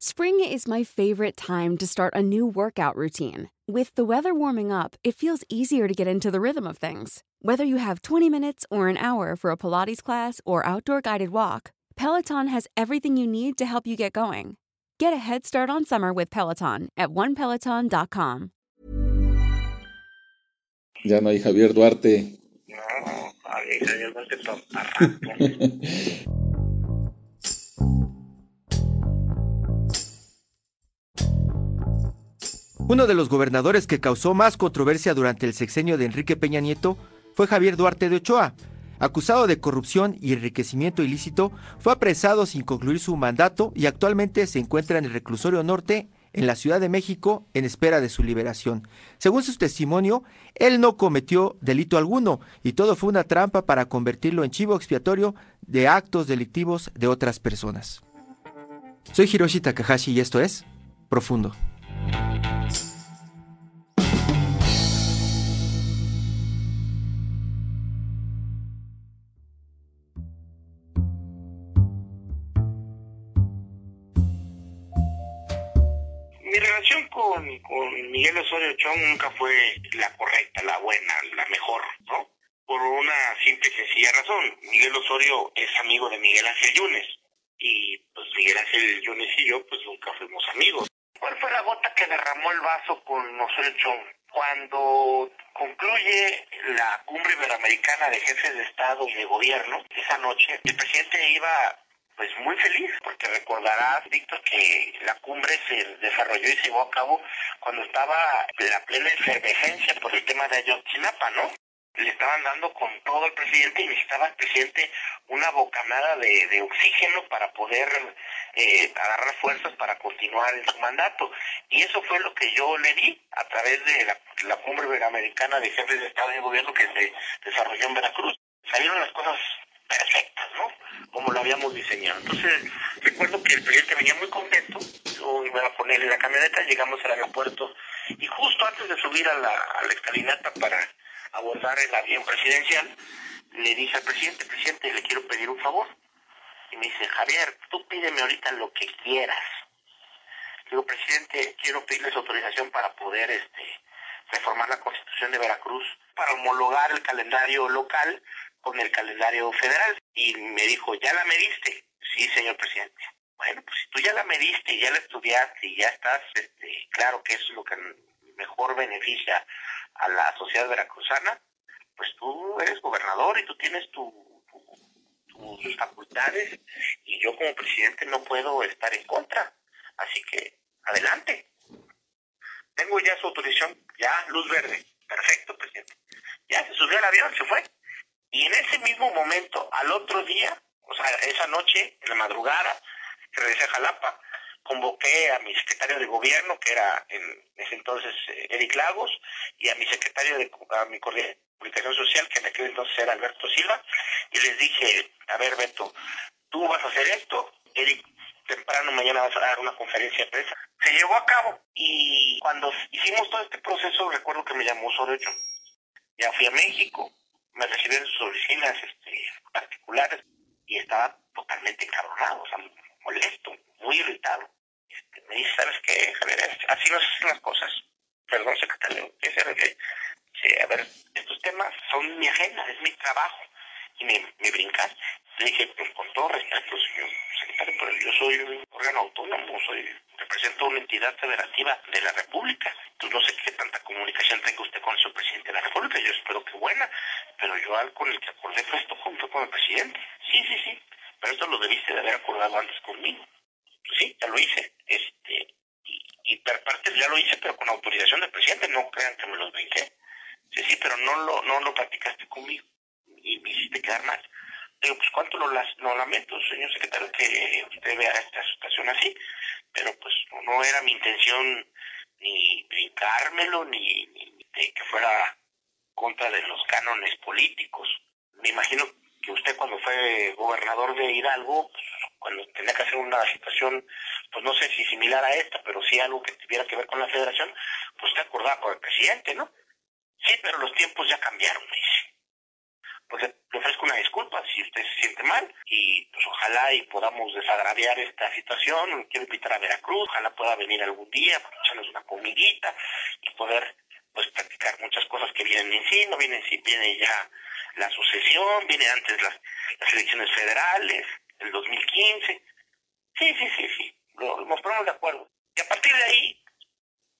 Spring is my favorite time to start a new workout routine. With the weather warming up, it feels easier to get into the rhythm of things. Whether you have 20 minutes or an hour for a Pilates class or outdoor guided walk, Peloton has everything you need to help you get going. Get a head start on summer with Peloton at onepeloton.com. Ya no hay Javier Duarte. No, Javier Duarte Uno de los gobernadores que causó más controversia durante el sexenio de Enrique Peña Nieto fue Javier Duarte de Ochoa. Acusado de corrupción y enriquecimiento ilícito, fue apresado sin concluir su mandato y actualmente se encuentra en el reclusorio norte en la Ciudad de México en espera de su liberación. Según su testimonio, él no cometió delito alguno y todo fue una trampa para convertirlo en chivo expiatorio de actos delictivos de otras personas. Soy Hiroshi Takahashi y esto es Profundo. Con, Miguel Osorio Chong nunca fue la correcta, la buena, la mejor, ¿no? Por una simple y sencilla razón. Miguel Osorio es amigo de Miguel Ángel Yunes. Y pues Miguel Ángel Yunes y yo pues nunca fuimos amigos. ¿Cuál fue la gota que derramó el vaso con Osorio? Cuando concluye la cumbre iberoamericana de jefes de Estado y de gobierno, esa noche el presidente iba pues muy feliz, porque recordarás, Víctor, que la cumbre se desarrolló y se llevó a cabo cuando estaba la plena efervescencia por el tema de Ayotzinapa, ¿no? Le estaban dando con todo al presidente y necesitaba el presidente una bocanada de, oxígeno para poder eh, agarrar fuerzas para continuar en su mandato. Y eso fue lo que yo le di a través de la, la cumbre iberoamericana de jefes de Estado y Gobierno que se desarrolló en Veracruz. Salieron las cosas perfectas, ¿no? Como lo habíamos diseñado. Entonces, recuerdo que el presidente venía muy contento, yo iba a ponerle la camioneta, llegamos al aeropuerto y justo antes de subir a la escalinata para abordar el avión presidencial, le dije al presidente, presidente, le quiero pedir un favor. Y me dice, Javier, tú pídeme ahorita lo que quieras. digo, presidente, quiero pedirles autorización para poder este, reformar la constitución de Veracruz, para homologar el calendario local con el calendario federal y me dijo, ¿ya la mediste? Sí, señor presidente. Bueno, pues si tú ya la mediste ya la estudiaste y ya estás este, claro que es lo que mejor beneficia a la sociedad veracruzana, pues tú eres gobernador y tú tienes tu, tus facultades y yo como presidente no puedo estar en contra. Así que adelante. Tengo ya su autorización, ya luz verde. Perfecto, presidente. Ya se subió al avión, se fue. Y en ese mismo momento, al otro día, o sea, esa noche, en la madrugada, regresé a Jalapa, convoqué a mi secretario de gobierno, que era en ese entonces eh, Eric Lagos, y a mi secretario de a mi comunicación social, que en aquel entonces era Alberto Silva, y les dije, a ver Beto, tú vas a hacer esto, Eric temprano mañana vas a dar una conferencia de prensa. Se llevó a cabo y cuando hicimos todo este proceso recuerdo que me llamó Sorocho. Ya fui a México, me recibieron en sus oficinas este, particulares y estaba totalmente encabronado, o sea, molesto, muy irritado. Me dice, ¿sabes qué? Así no se hacen las cosas. Perdón, secretario, que a ver, estos temas son mi agenda, es mi trabajo. Y me, me brincas. Dije, pues con todo respeto, señor secretario, pero yo soy un órgano autónomo, soy represento una entidad federativa de la República. Entonces no sé qué tanta comunicación tenga usted con su presidente de la República. Yo espero que buena, pero yo al con el que acordé fue esto junto con el presidente. Sí, sí, sí, pero esto lo debiste de haber acordado antes conmigo. Sí, ya lo hice. Este, y, y parte ya lo hice, pero con autorización del presidente. No crean que me los brinqué. Sí, sí, pero no lo, no lo practicaste conmigo. Y me hiciste quedar mal. Digo, pues cuánto lo, lo lamento, señor secretario, que usted vea esta situación así, pero pues no era mi intención ni brincármelo, ni, ni de que fuera contra de los cánones políticos. Me imagino que usted cuando fue gobernador de Hidalgo, cuando tenía que hacer una situación, pues no sé si similar a esta, pero sí algo que tuviera que ver con la federación, pues usted acordaba con el presidente, ¿no? Sí, pero los tiempos ya cambiaron, dice. pues le ofrezco una disculpa si usted se siente mal y pues ojalá y podamos desagraviar esta situación. Quiero invitar a Veracruz, ojalá pueda venir algún día, echarnos una comidita y poder pues practicar muchas cosas que vienen en sí, no vienen si viene ya la sucesión, viene antes las, las elecciones federales, el 2015. Sí, sí, sí, sí, lo, nos ponemos de acuerdo. Y a partir de ahí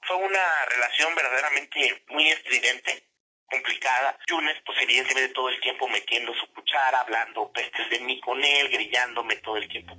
fue una relación verdaderamente muy estridente, complicada. Yunes, pues evidentemente todo el tiempo metiendo su cuchara, hablando pestes de mí con él, grillándome todo el tiempo.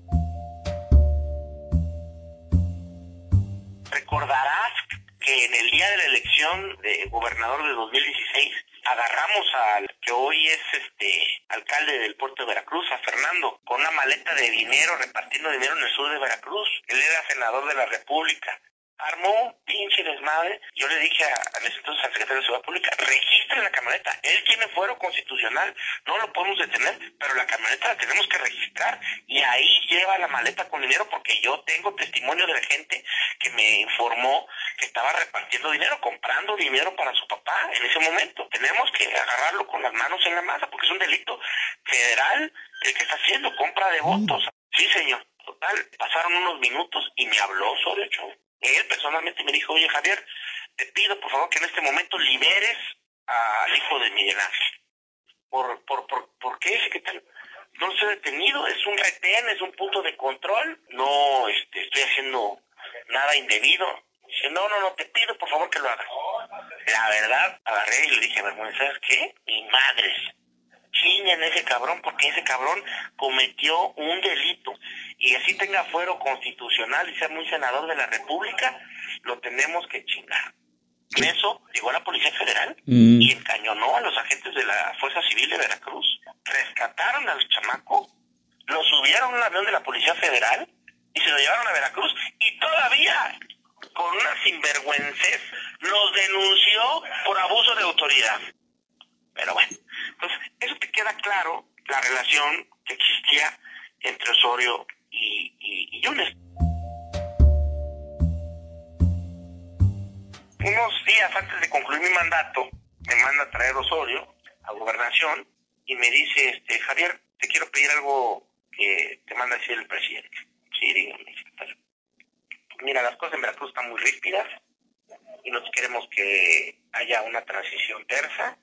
Recordarás que en el día de la elección de gobernador de 2016 agarramos al que hoy es este alcalde del puerto de Veracruz, a Fernando, con una maleta de dinero, repartiendo dinero en el sur de Veracruz. Él era senador de la República armó un pinche desmadre. Yo le dije a, a ese entonces al secretario de Seguridad Pública, registre la camioneta. Él tiene fuero constitucional, no lo podemos detener, pero la camioneta la tenemos que registrar. Y ahí lleva la maleta con dinero porque yo tengo testimonio de la gente que me informó que estaba repartiendo dinero, comprando dinero para su papá en ese momento. Tenemos que agarrarlo con las manos en la masa porque es un delito federal el que está haciendo compra de votos. Sí, señor. Total, pasaron unos minutos y me habló sobre el show. Él personalmente me dijo, oye Javier, te pido por favor que en este momento liberes al hijo de Miguel Ángel. ¿Por, por, por, ¿por qué, secretario? No ha detenido, es un retén, es un punto de control, no este, estoy haciendo nada indebido. Dice, no, no, no, te pido por favor que lo hagas. La verdad, agarré y le dije, vergüenza, ¿sabes qué? Mi madre en ese cabrón porque ese cabrón cometió un delito y así tenga fuero constitucional y sea muy senador de la República, lo tenemos que chingar. En eso llegó la Policía Federal mm. y encañonó a los agentes de la Fuerza Civil de Veracruz. Rescataron al chamaco, lo subieron a un avión de la Policía Federal y se lo llevaron a Veracruz y todavía con una sinvergüences los denunció por abuso de autoridad. Pero bueno, entonces eso te queda claro la relación que existía entre Osorio Yunes. Unos días antes de concluir mi mandato, me manda a traer Osorio a gobernación y me dice, este Javier, te quiero pedir algo que te manda decir el presidente. Sí, dígame, Mira, las cosas en Veracruz están muy ríspidas y nosotros queremos que haya una transición tersa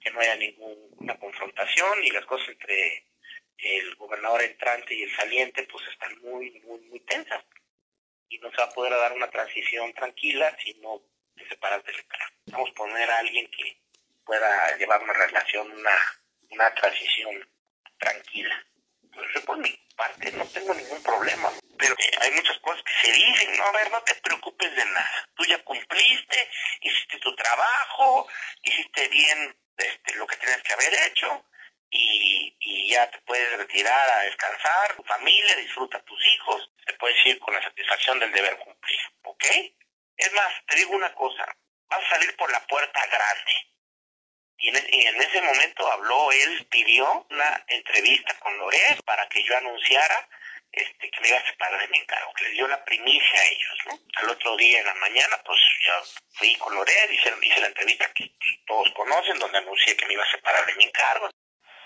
que no haya ninguna confrontación y las cosas entre el gobernador entrante y el saliente pues están muy, muy, muy tensas. Y no se va a poder dar una transición tranquila si no se separas del cara. Vamos a poner a alguien que pueda llevar una relación, una, una transición tranquila. Pues por mi parte no tengo ningún problema, pero hay muchas cosas que se dicen, no, a ver, no te preocupes de nada. Tú ya cumpliste, hiciste tu trabajo, hiciste bien este, lo que tienes que haber hecho y, ya te puedes retirar a descansar, tu familia, disfruta tus hijos, te puedes ir con la satisfacción del deber cumplir, ¿ok? Es más, te digo una cosa, vas a salir por la puerta grande. Y en, en ese momento habló, él pidió una entrevista con Loret para que yo anunciara este, que me iba a separar de mi encargo, que les dio la primicia a ellos, ¿no? Al otro día en la mañana, pues yo fui con Loret, hice, hice la entrevista que todos conocen, donde anuncié que me iba a separar de mi encargo.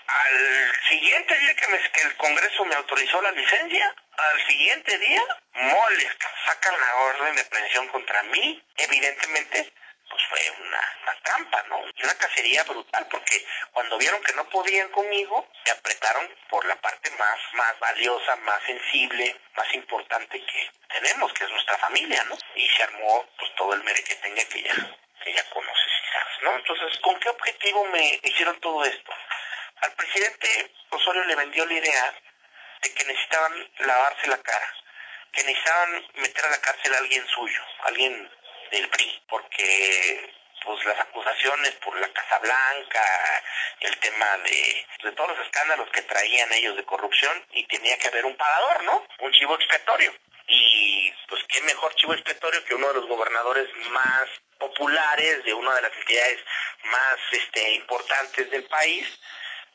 Al siguiente día que, me, el Congreso me autorizó la licencia, al siguiente día, moles, sacan la orden de prevención contra mí, evidentemente pues fue una, trampa, ¿no? Y una cacería brutal, porque cuando vieron que no podían conmigo, se apretaron por la parte más, más valiosa, más sensible, más importante que tenemos, que es nuestra familia, ¿no? Y se armó pues todo el mere que tenga que ya, que ya conoces ¿no? Entonces, ¿con qué objetivo me hicieron todo esto? Al presidente Osorio le vendió la idea de que necesitaban lavarse la cara, que necesitaban meter a la cárcel a alguien suyo, alguien del PRI, porque pues las acusaciones por la Casa Blanca, el tema de, de todos los escándalos que traían ellos de corrupción y tenía que haber un pagador, ¿no? Un chivo expiatorio. Y pues qué mejor chivo expiatorio que uno de los gobernadores más populares de una de las entidades más este, importantes del país,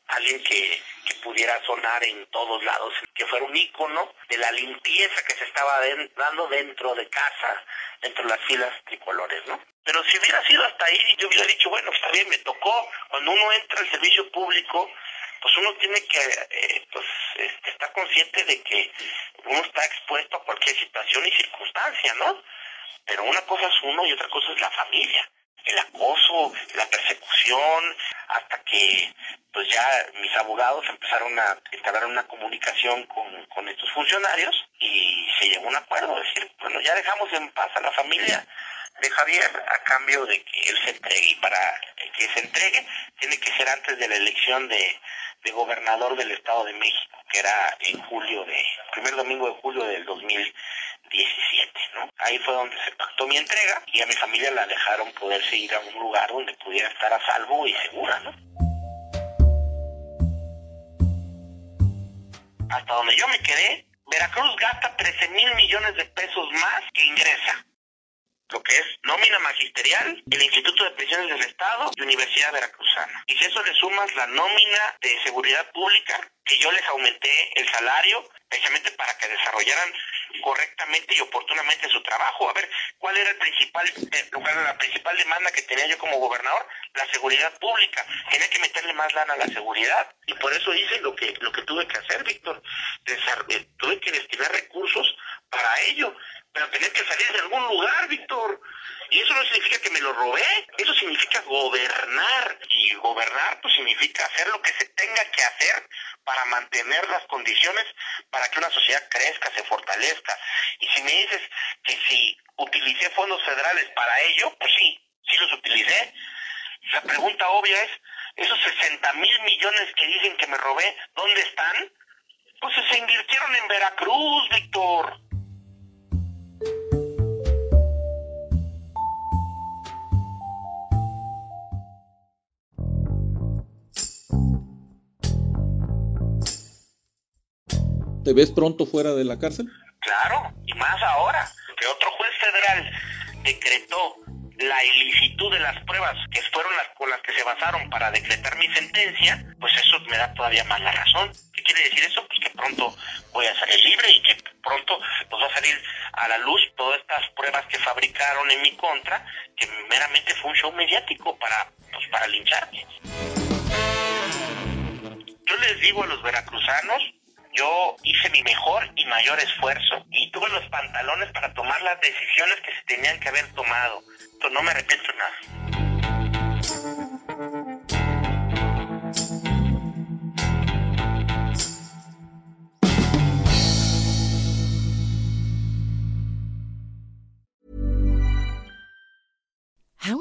alguien que, que pudiera sonar en todos lados, que fuera un ícono de la limpieza que se estaba dando dentro de casa, dentro de las filas tricolores, ¿no? Pero si hubiera sido hasta ahí, yo hubiera dicho, bueno, está bien, me tocó, cuando uno entra al servicio público, pues uno tiene que eh, pues, este, estar consciente de que uno está expuesto a cualquier situación y circunstancia, ¿no? Pero una cosa es uno y otra cosa es la familia. El acoso, la persecución, hasta que pues ya mis abogados empezaron a entablar una comunicación con, con estos funcionarios y se llegó a un acuerdo, es decir, bueno, ya dejamos en paz a la familia. De Javier a cambio de que él se entregue y para que se entregue tiene que ser antes de la elección de, de gobernador del Estado de México, que era en julio de, primer domingo de julio del 2017, ¿no? Ahí fue donde se pactó mi entrega y a mi familia la dejaron poderse ir a un lugar donde pudiera estar a salvo y segura, ¿no? Hasta donde yo me quedé, Veracruz gasta 13 mil millones de pesos más que ingresa lo que es nómina magisterial, el Instituto de Pensiones del Estado y Universidad Veracruzana. Y si eso le sumas la nómina de seguridad pública, que yo les aumenté el salario precisamente para que desarrollaran correctamente y oportunamente su trabajo. A ver, ¿cuál era el principal, eh, la principal demanda que tenía yo como gobernador? La seguridad pública. Tenía que meterle más lana a la seguridad y por eso hice lo que lo que tuve que hacer, Víctor. Eh, tuve que destinar recursos para ello pero tenía que salir de algún lugar, Víctor. Y eso no significa que me lo robé, eso significa gobernar. Y gobernar pues significa hacer lo que se tenga que hacer para mantener las condiciones para que una sociedad crezca, se fortalezca. Y si me dices que si utilicé fondos federales para ello, pues sí, sí los utilicé. La pregunta obvia es, esos 60 mil millones que dicen que me robé, ¿dónde están? Pues se invirtieron en Veracruz, Víctor. ¿Te ves pronto fuera de la cárcel? Claro, y más ahora, que otro juez federal decretó la ilicitud de las pruebas que fueron las con las que se basaron para decretar mi sentencia, pues eso me da todavía más la razón. ¿Qué quiere decir eso? Pues que pronto voy a salir libre y que pronto pues va a salir a la luz todas estas pruebas que fabricaron en mi contra, que meramente fue un show mediático para, pues, para lincharme. Yo les digo a los veracruzanos yo hice mi mejor y mayor esfuerzo y tuve los pantalones para tomar las decisiones que se tenían que haber tomado. Entonces no me arrepiento nada.